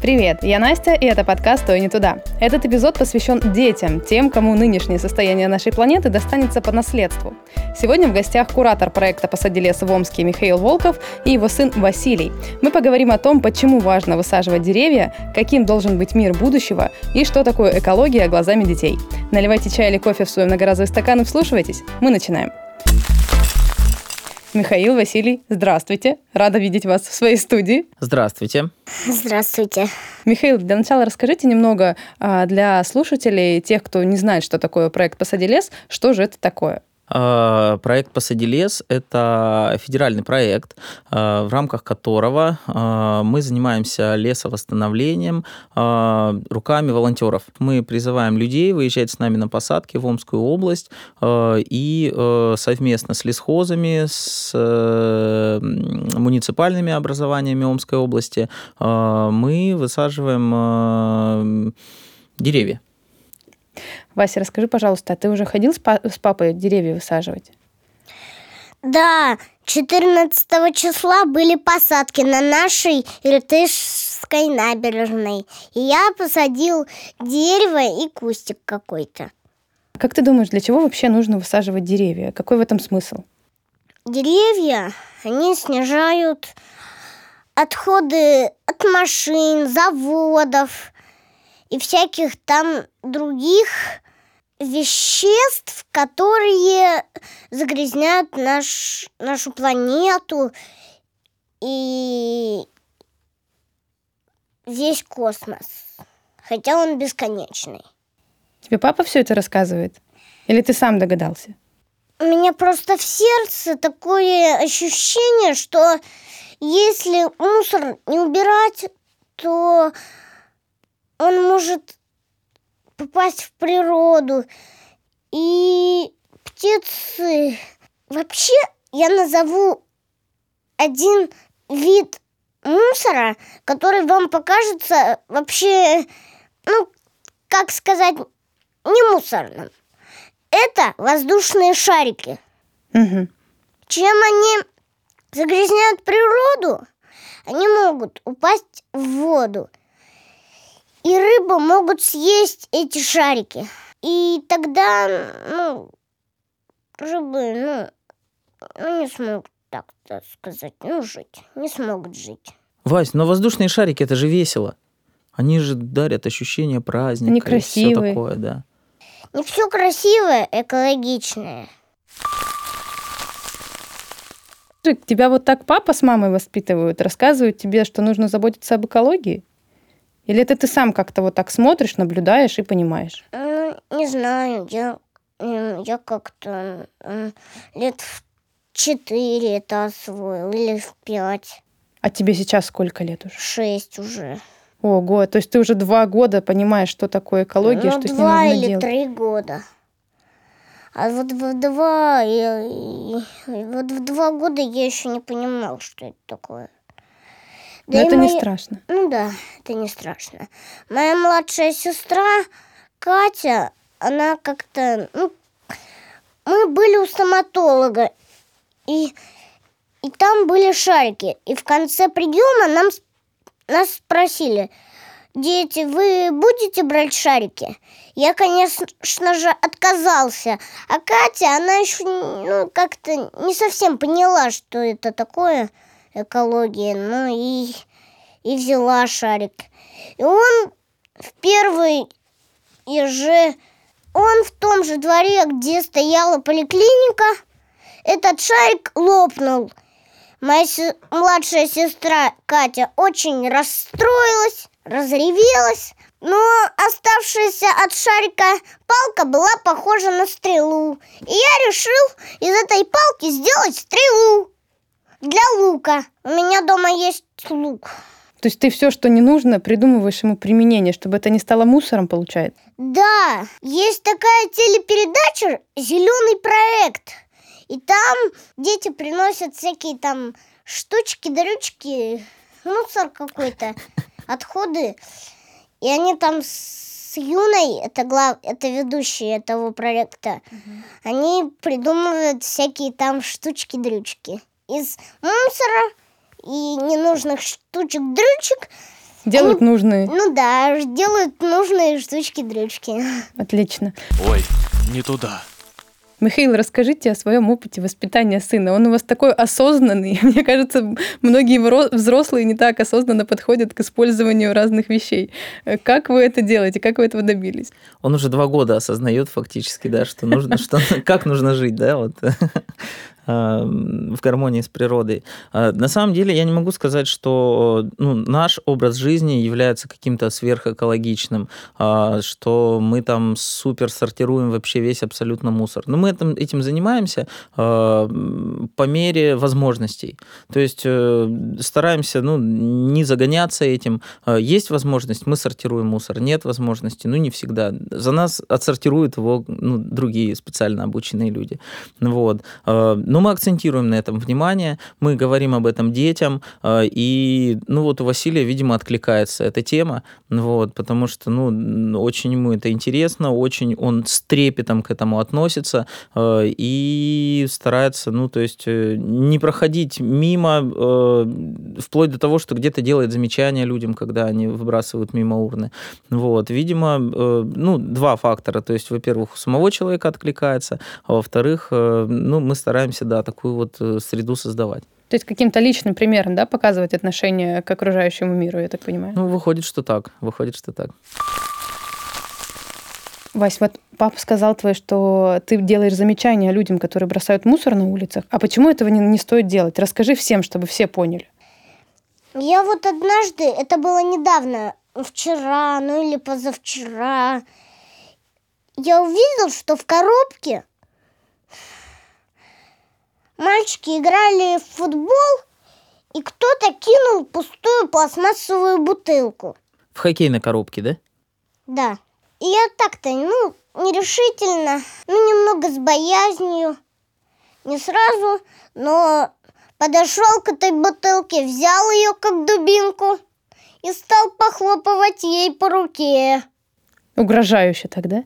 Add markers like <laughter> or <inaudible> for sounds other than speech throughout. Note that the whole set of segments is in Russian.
Привет, я Настя, и это подкаст «Стой не туда». Этот эпизод посвящен детям, тем, кому нынешнее состояние нашей планеты достанется по наследству. Сегодня в гостях куратор проекта «Посади лес» в Омске Михаил Волков и его сын Василий. Мы поговорим о том, почему важно высаживать деревья, каким должен быть мир будущего и что такое экология глазами детей. Наливайте чай или кофе в свой многоразовый стакан и вслушивайтесь. Мы начинаем. Михаил, Василий, здравствуйте. Рада видеть вас в своей студии. Здравствуйте. Здравствуйте. Михаил, для начала расскажите немного а, для слушателей, тех, кто не знает, что такое проект «Посади лес», что же это такое? А, проект «Посади лес» – это федеральный проект, а, в рамках которого а, мы занимаемся лесовосстановлением руками волонтеров. Мы призываем людей выезжать с нами на посадки в Омскую область и совместно с лесхозами, с муниципальными образованиями Омской области мы высаживаем деревья. Вася, расскажи, пожалуйста, а ты уже ходил с, па- с папой деревья высаживать? Да, 14 числа были посадки на нашей Иртышской набережной. И я посадил дерево и кустик какой-то. Как ты думаешь, для чего вообще нужно высаживать деревья? Какой в этом смысл? Деревья, они снижают отходы от машин, заводов и всяких там других веществ, которые загрязняют наш, нашу планету и весь космос. Хотя он бесконечный. Тебе папа все это рассказывает? Или ты сам догадался? У меня просто в сердце такое ощущение, что если мусор не убирать, то он может попасть в природу. И птицы... Вообще, я назову один вид мусора, который вам покажется вообще, ну, как сказать, не мусорным. Это воздушные шарики. Угу. Чем они загрязняют природу, они могут упасть в воду. И рыбы могут съесть эти шарики. И тогда, ну, рыбы, ну, ну не смогут, так сказать, ну, жить. Не смогут жить. Вась, но воздушные шарики это же весело. Они же дарят ощущение праздника. Они красивые. И все такое, да. Не все красивое, экологичное. Тебя вот так папа с мамой воспитывают, рассказывают тебе, что нужно заботиться об экологии? Или это ты сам как-то вот так смотришь, наблюдаешь и понимаешь? Не знаю, я, я как-то лет в четыре это освоил или в пять. А тебе сейчас сколько лет уже? Шесть уже. Ого, то есть ты уже два года понимаешь, что такое экология, ну, что с ней два нужно или делать? три года. А вот в два, и, и, вот в два года я еще не понимал, что это такое. Но Да это не моя- страшно. Ну да, это не страшно. Моя младшая сестра Катя, она как-то, ну, мы были у стоматолога, и, и там были шарики. И в конце приема нам, нас спросили, дети, вы будете брать шарики? Я, конечно же, отказался. А Катя, она еще ну, как-то не совсем поняла, что это такое экология. Ну и, и взяла шарик. И он в первый и же... Он в том же дворе, где стояла поликлиника, этот шарик лопнул. Моя се- младшая сестра Катя очень расстроилась, разревелась, но оставшаяся от шарика палка была похожа на стрелу. И я решил из этой палки сделать стрелу для лука. У меня дома есть лук. То есть ты все, что не нужно, придумываешь ему применение, чтобы это не стало мусором, получается? Да, есть такая телепередача «Зеленый проект». И там дети приносят всякие там штучки, дрючки, мусор какой-то, <laughs> отходы. И они там с Юной, это глав, это ведущие этого проекта, они придумывают всякие там штучки-дрючки из мусора и ненужных штучек-дрючек. Делают нужные. Ну да, делают нужные штучки-дрючки. <laughs> Отлично. Ой, не туда. Михаил, расскажите о своем опыте воспитания сына. Он у вас такой осознанный. <laughs> Мне кажется, многие взрослые не так осознанно подходят к использованию разных вещей. Э, Как вы это делаете? Как вы этого добились? Он уже два года осознает фактически, да, что нужно, что, <laughs> как нужно жить, да, вот в гармонии с природой. А, На самом деле я не могу сказать, что ну, наш образ жизни является каким-то сверхэкологичным, что мы там супер сортируем вообще весь абсолютно мусор. Но мы этим, этим занимаемся по мере возможностей. То есть э, стараемся ну, не загоняться этим. Есть возможность, мы сортируем мусор. Нет возможности, ну не всегда. За нас отсортируют его ну, другие специально обученные люди. Вот. Но мы акцентируем на этом внимание, мы говорим об этом детям, а, и ну вот у Василия, видимо, откликается эта тема, вот, потому что ну, очень ему это интересно, очень он с трепетом к этому относится а, и старается, ну, то есть э, не проходить мимо, э, вплоть до того, что где-то делает замечания людям, когда они выбрасывают мимо урны. Вот, видимо, э, ну, два фактора, то есть, во-первых, у самого человека откликается, а во-вторых, э, ну, мы стараемся, да, такую вот э, среду создавать. То есть каким-то личным примером, да, показывать отношение к окружающему миру, я так понимаю. Ну, выходит, что так, выходит, что так. Вась, вот папа сказал твой, что ты делаешь замечания людям, которые бросают мусор на улицах. А почему этого не, не стоит делать? Расскажи всем, чтобы все поняли. Я вот однажды, это было недавно, вчера, ну или позавчера, я увидел, что в коробке мальчики играли в футбол, и кто-то кинул пустую пластмассовую бутылку. В хоккейной коробке, да? Да. И я так-то, ну, нерешительно, ну, немного с боязнью, не сразу, но подошел к этой бутылке, взял ее как дубинку и стал похлопывать ей по руке. Угрожающе тогда?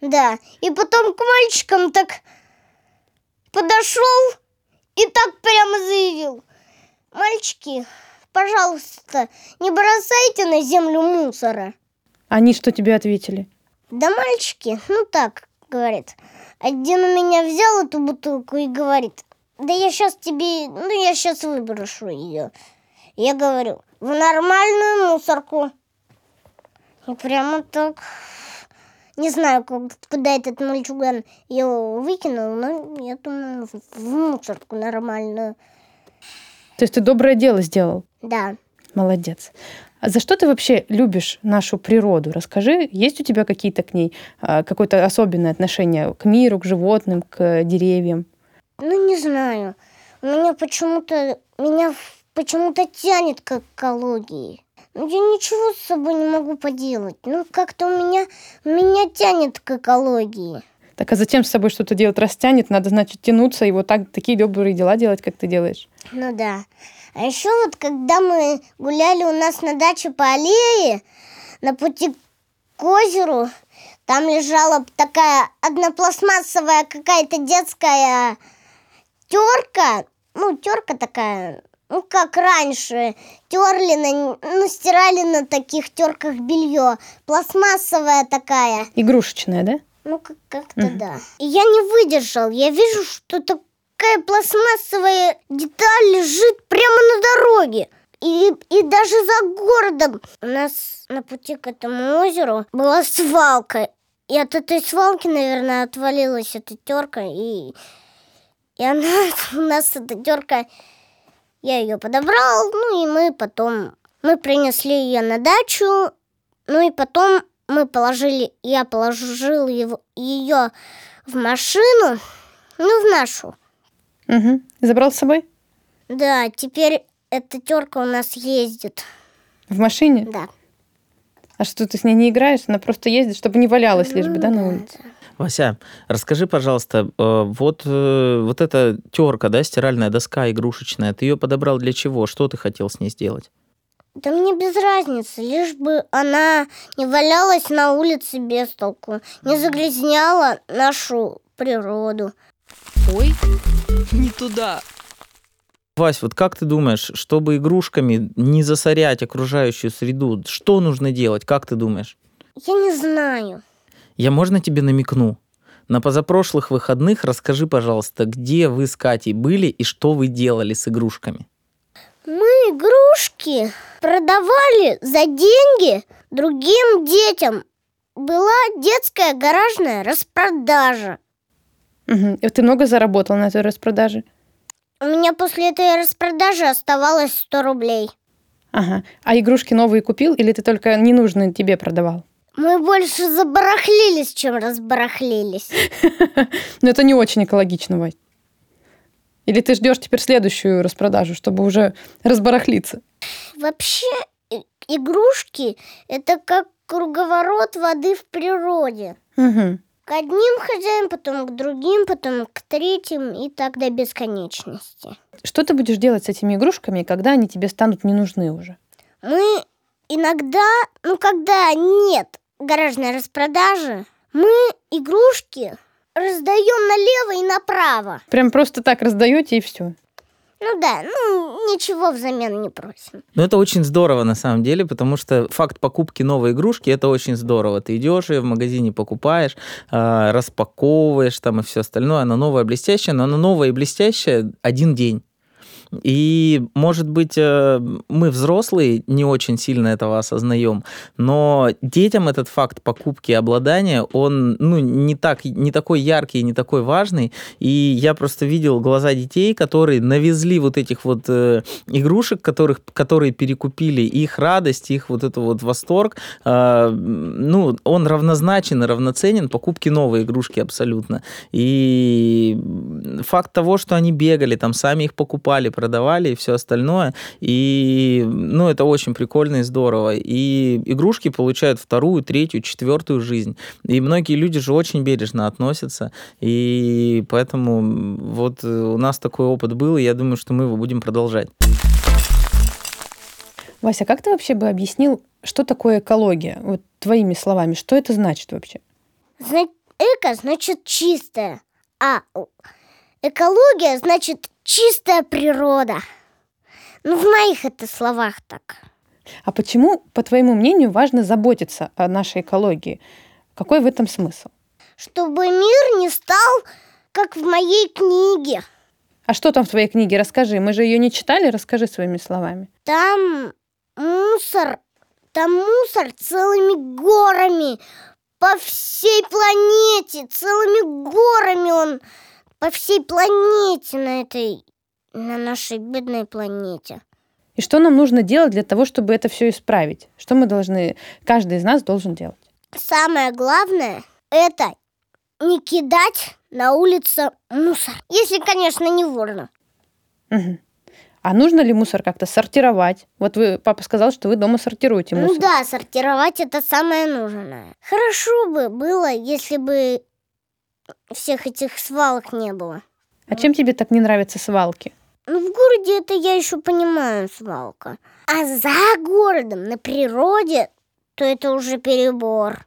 Да, и потом к мальчикам так подошел и так прямо заявил. Мальчики, пожалуйста, не бросайте на землю мусора. Они что тебе ответили? Да мальчики, ну так, говорит. Один у меня взял эту бутылку и говорит, да я сейчас тебе, ну я сейчас выброшу ее. Я говорю, в нормальную мусорку. И прямо так, не знаю, как- куда этот мальчуган ее выкинул, но я думаю, в- мусорку нормальную. То есть ты доброе дело сделал? Да. Молодец. А за что ты вообще любишь нашу природу? Расскажи, есть у тебя какие-то к ней а, какое-то особенное отношение к миру, к животным, к деревьям? Ну, не знаю. У меня почему-то меня почему-то тянет к экологии. Ну, я ничего с собой не могу поделать. Ну, как-то у меня меня тянет к экологии. Так а зачем с собой что-то делать растянет? Надо, значит, тянуться и вот так такие добрые дела делать, как ты делаешь. Ну да. А еще вот когда мы гуляли у нас на даче по аллее, на пути к озеру, там лежала такая однопластмассовая какая-то детская терка. Ну, терка такая, ну, как раньше. Терли на, ну, стирали на таких терках белье. Пластмассовая такая. Игрушечная, да? Ну, как- как-то да. И я не выдержал. Я вижу, что такая пластмассовая деталь лежит прямо на дороге. И, и даже за городом. У нас на пути к этому озеру была свалка. И от этой свалки, наверное, отвалилась эта терка. И, и она <laughs> у нас эта терка... Я ее подобрал, ну и мы потом... Мы принесли ее на дачу, ну и потом мы положили, я положил его, ее в машину, ну, в нашу. Угу. Забрал с собой? Да, теперь эта терка у нас ездит. В машине? Да. А что, ты с ней не играешь? Она просто ездит, чтобы не валялась лишь бы, да, на улице? Вася, расскажи, пожалуйста, э, вот, э, вот эта терка, да, стиральная доска игрушечная, ты ее подобрал для чего? Что ты хотел с ней сделать? Да мне без разницы, лишь бы она не валялась на улице без толку, не загрязняла нашу природу. Ой, <laughs> не туда. Вась, вот как ты думаешь, чтобы игрушками не засорять окружающую среду, что нужно делать? Как ты думаешь? Я не знаю. Я можно тебе намекну? На позапрошлых выходных расскажи, пожалуйста, где вы с Катей были и что вы делали с игрушками? Мы игрушки продавали за деньги другим детям. Была детская гаражная распродажа. Мгм. И ты много заработал на этой распродаже? У меня после этой распродажи оставалось 100 рублей. Ага. А игрушки новые купил или ты только ненужные тебе продавал? Мы больше забарахлились, чем разбарахлились. <laughs> Но это не очень экологично, Вась. Или ты ждешь теперь следующую распродажу, чтобы уже разбарахлиться? Вообще, игрушки – это как круговорот воды в природе. К одним хозяям, потом к другим, потом к третьим и так до бесконечности. Что ты будешь делать с этими игрушками, когда они тебе станут не нужны уже? Мы иногда, ну когда нет гаражной распродажи, мы игрушки раздаем налево и направо. Прям просто так раздаете и все. Ну да, ну ничего взамен не просим. Ну, это очень здорово на самом деле, потому что факт покупки новой игрушки это очень здорово. Ты идешь ее в магазине покупаешь, а, распаковываешь там и все остальное. Она новая, блестящая, но она новая и блестящая один день. И, может быть, э, мы взрослые не очень сильно этого осознаем, но детям этот факт покупки и обладания, он ну, не, так, не такой яркий, не такой важный. И я просто видел глаза детей, которые навезли вот этих вот э, игрушек, которых, которые перекупили, их радость, их вот это вот восторг, э, ну, он равнозначен и равноценен покупке новой игрушки абсолютно. И факт того, что они бегали, там сами их покупали, продавали и все остальное. И, ну, это очень прикольно и здорово. И игрушки получают вторую, третью, четвертую жизнь. И многие люди же очень бережно относятся. И поэтому вот у нас такой опыт был, и я думаю, что мы его будем продолжать. Вася, как ты вообще бы объяснил, что такое экология? Вот твоими словами, что это значит вообще? Зна- эко значит чистое, а экология значит чистая природа. Ну, в моих это словах так. А почему, по твоему мнению, важно заботиться о нашей экологии? Какой в этом смысл? Чтобы мир не стал, как в моей книге. А что там в твоей книге? Расскажи. Мы же ее не читали, расскажи своими словами. Там мусор, там мусор целыми горами по всей планете, целыми горами он по всей планете на этой, на нашей бедной планете. И что нам нужно делать для того, чтобы это все исправить? Что мы должны, каждый из нас должен делать? Самое главное – это не кидать на улице мусор. Если, конечно, не ворно. Мгм. А нужно ли мусор как-то сортировать? Вот вы, папа сказал, что вы дома сортируете Ну мусор. да, сортировать это самое нужное. Хорошо бы было, если бы всех этих свалок не было. А чем тебе так не нравятся свалки? Ну, в городе это я еще понимаю, свалка. А за городом, на природе, то это уже перебор.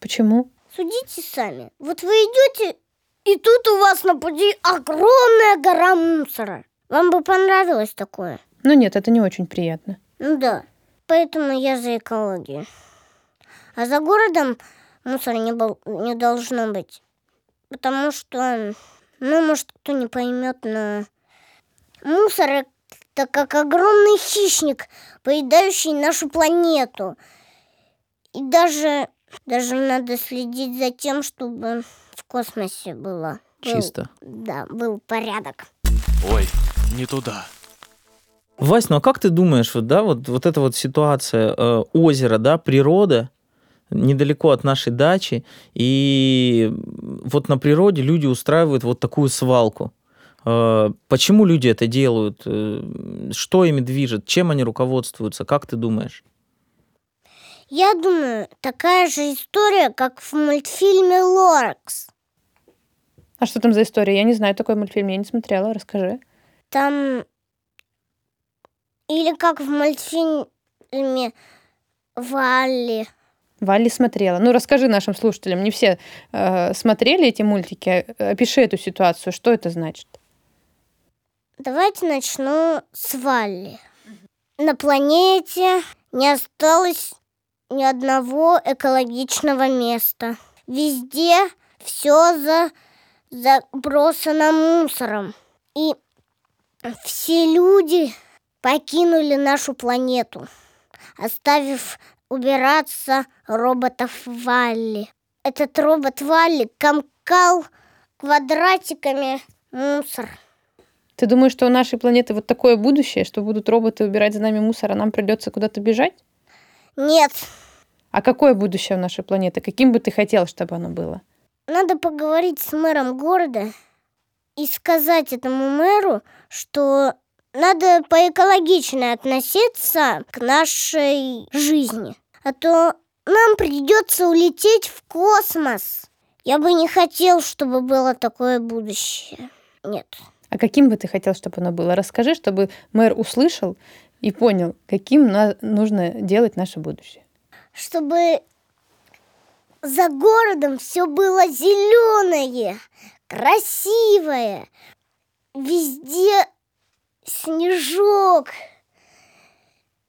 Почему? Судите сами. Вот вы идете, и тут у вас на пути огромная гора мусора. Вам бы понравилось такое? Ну нет, это не очень приятно. Ну да. Поэтому я за экологию. А за городом мусора не, был, не должно быть. Потому что, ну, может, кто не поймет, но мусор это как огромный хищник, поедающий нашу планету. И даже, даже надо следить за тем, чтобы в космосе было. был- Чисто. да, был порядок. Ой, не туда. Вась, ну а как ты думаешь, вот, да, вот, вот эта вот ситуация э, озера, да, природа, недалеко от нашей дачи, и вот на природе люди устраивают вот такую свалку. Э, Почему люди это делают? Э, Что ими движет? Чем они руководствуются? Как ты думаешь? Я думаю, такая же история, как в мультфильме «Лоракс». А что там за история? Я не знаю такой мультфильм, я не смотрела, расскажи. Там... Или как в мультфильме, фильме Валли. Валли смотрела. Ну, расскажи нашим слушателям. Не все э, смотрели эти мультики. Опиши эту ситуацию. Что это значит? Давайте начну с Валли. На планете не осталось ни одного экологичного места. Везде все за, забросано мусором. И все люди покинули нашу планету, оставив убираться роботов Валли. Этот робот Валли комкал квадратиками мусор. Ты думаешь, что у нашей планеты вот такое будущее, что будут роботы убирать за нами мусор, а нам придется куда-то бежать? Нет, А какое будущее у нашей планеты? Каким бы ты хотел, чтобы оно было? надо поговорить с мэром города и сказать этому мэру, что надо поэкологично относиться к нашей жизни. А то нам придется улететь в космос. Я бы не хотел, чтобы было такое будущее. Нет. А каким бы ты хотел, чтобы оно было? Расскажи, чтобы мэр услышал и понял, каким нужно делать наше будущее. Чтобы за городом все было зеленое, красивое. Везде снежок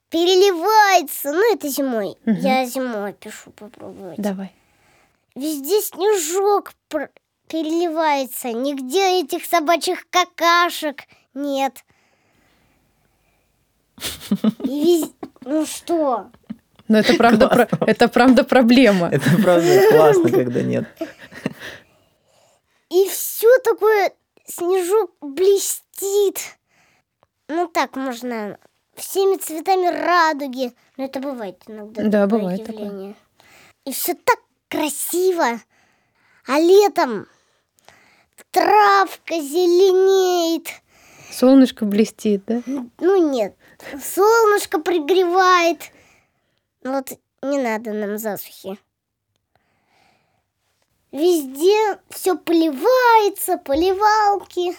переливается. Ну, это зимой. Мгм. Я зимой пишу попробовать. Давай. Везде снежок пр- переливается. Нигде этих собачьих какашек нет. И вез- Ну что? Но это правда, про- это правда проблема. Это правда классно, когда нет. И все такое, снежок блестит. Ну так можно всеми цветами радуги. Но это бывает иногда. Да, такое бывает такое. явление. И все так красиво. А летом травка зеленеет. Солнышко блестит, да? Ну нет, солнышко пригревает. Ну Вот не надо нам засухи. Везде все поливается, поливалки.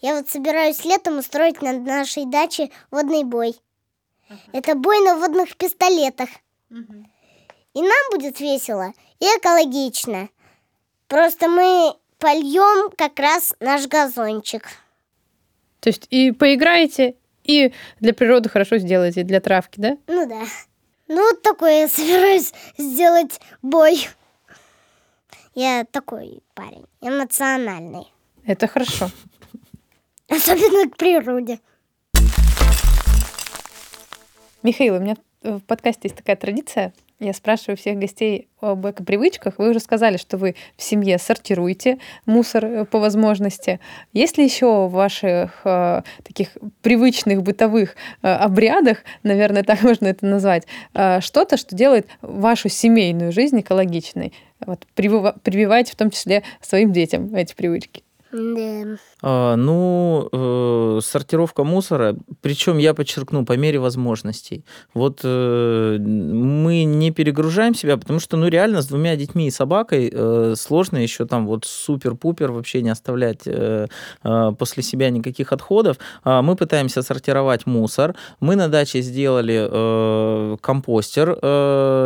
Я вот собираюсь летом устроить на нашей даче водный бой. Это бой на водных пистолетах. И нам будет весело и экологично. Просто мы польем как раз наш газончик. То есть и поиграете, и для природы хорошо сделаете, для травки, да? Ну да. Ну вот такой я собираюсь сделать бой. Я такой парень, эмоциональный. Это хорошо. Особенно к природе. Михаил, у меня в подкасте есть такая традиция. Я спрашиваю всех гостей об эко-привычках. Вы уже сказали, что вы в семье сортируете мусор э, по возможности. Есть ли еще в ваших э, таких привычных бытовых э, обрядах, наверное, так <laughs> можно это назвать, э, что-то, что делает вашу семейную жизнь экологичной? Вот, привива- прививаете в том числе своим детям эти привычки. Да. А, Ну, э, сортировка мусора, причем я подчеркну, по мере возможностей. Вот э, мы не перегружаем себя, потому что, ну, реально, с двумя детьми и собакой э, сложно еще там вот супер-пупер вообще не оставлять после себя никаких отходов. А Мы пытаемся сортировать мусор. Мы на даче сделали компостер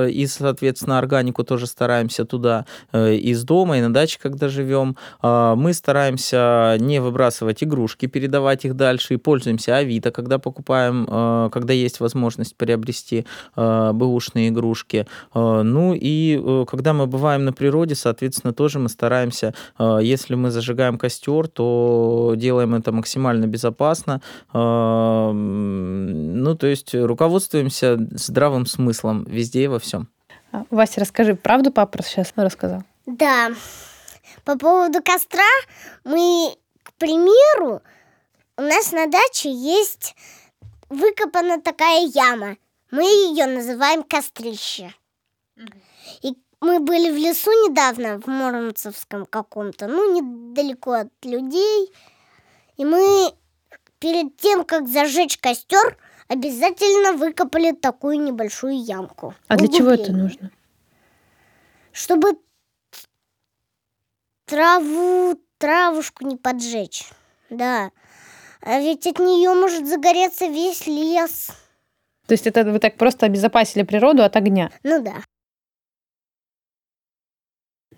и, соответственно, органику тоже стараемся туда из дома и на даче, когда живем. А, Мы стараемся не выбрасывать игрушки, передавать их дальше и пользуемся Авито, когда покупаем, э, когда есть возможность приобрести э, бэушные игрушки. Э, Ну и э, когда мы бываем на природе, соответственно, тоже мы стараемся, э, если мы зажигаем костер, то делаем это максимально безопасно. Э, Ну, то есть руководствуемся здравым смыслом везде и во всем. А, Вася, расскажи, правду папа сейчас рассказал? Да. По поводу костра мы, примеру, у нас на даче есть выкопана такая яма. Мы ее называем кострище. И мы были в лесу недавно, в Муромцевском каком-то, ну, недалеко от людей. И мы перед тем, как зажечь костер, обязательно выкопали такую небольшую ямку. А для чего это нужно? Чтобы траву, травушку не поджечь. Да. А ведь от нее может загореться весь лес. То есть это вы так просто обезопасили природу от огня. Ну да.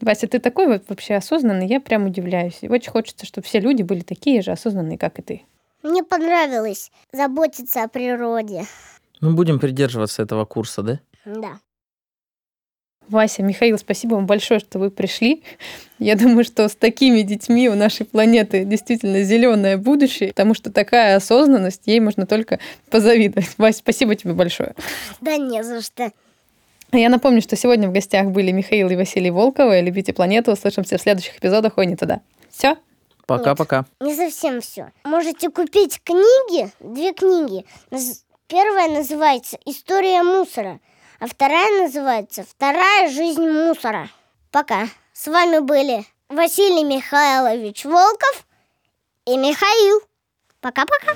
Вася, ты такой вот вообще осознанный, я прям удивляюсь. И очень хочется, чтобы все люди были такие же осознанные, как и ты. Мне понравилось заботиться о природе. Мы будем придерживаться этого курса, да? Да. Вася, Михаил, спасибо вам большое, что вы пришли. Я думаю, что с такими детьми у нашей планеты действительно зеленое будущее, потому что такая осознанность, ей можно только позавидовать. Вася, спасибо тебе большое. Да не за что. А Я напомню, что сегодня в гостях были Михаил и Василий Волковы. Любите планету. Услышимся в следующих эпизодах «Ой, не туда». Все? Пока-пока. Не совсем все. Можете купить книги, две книги. Первая называется «История мусора», а вторая называется «Вторая жизнь мусора». Пока. С вами были Василий Михайлович Волков и Михаил. Пока-пока.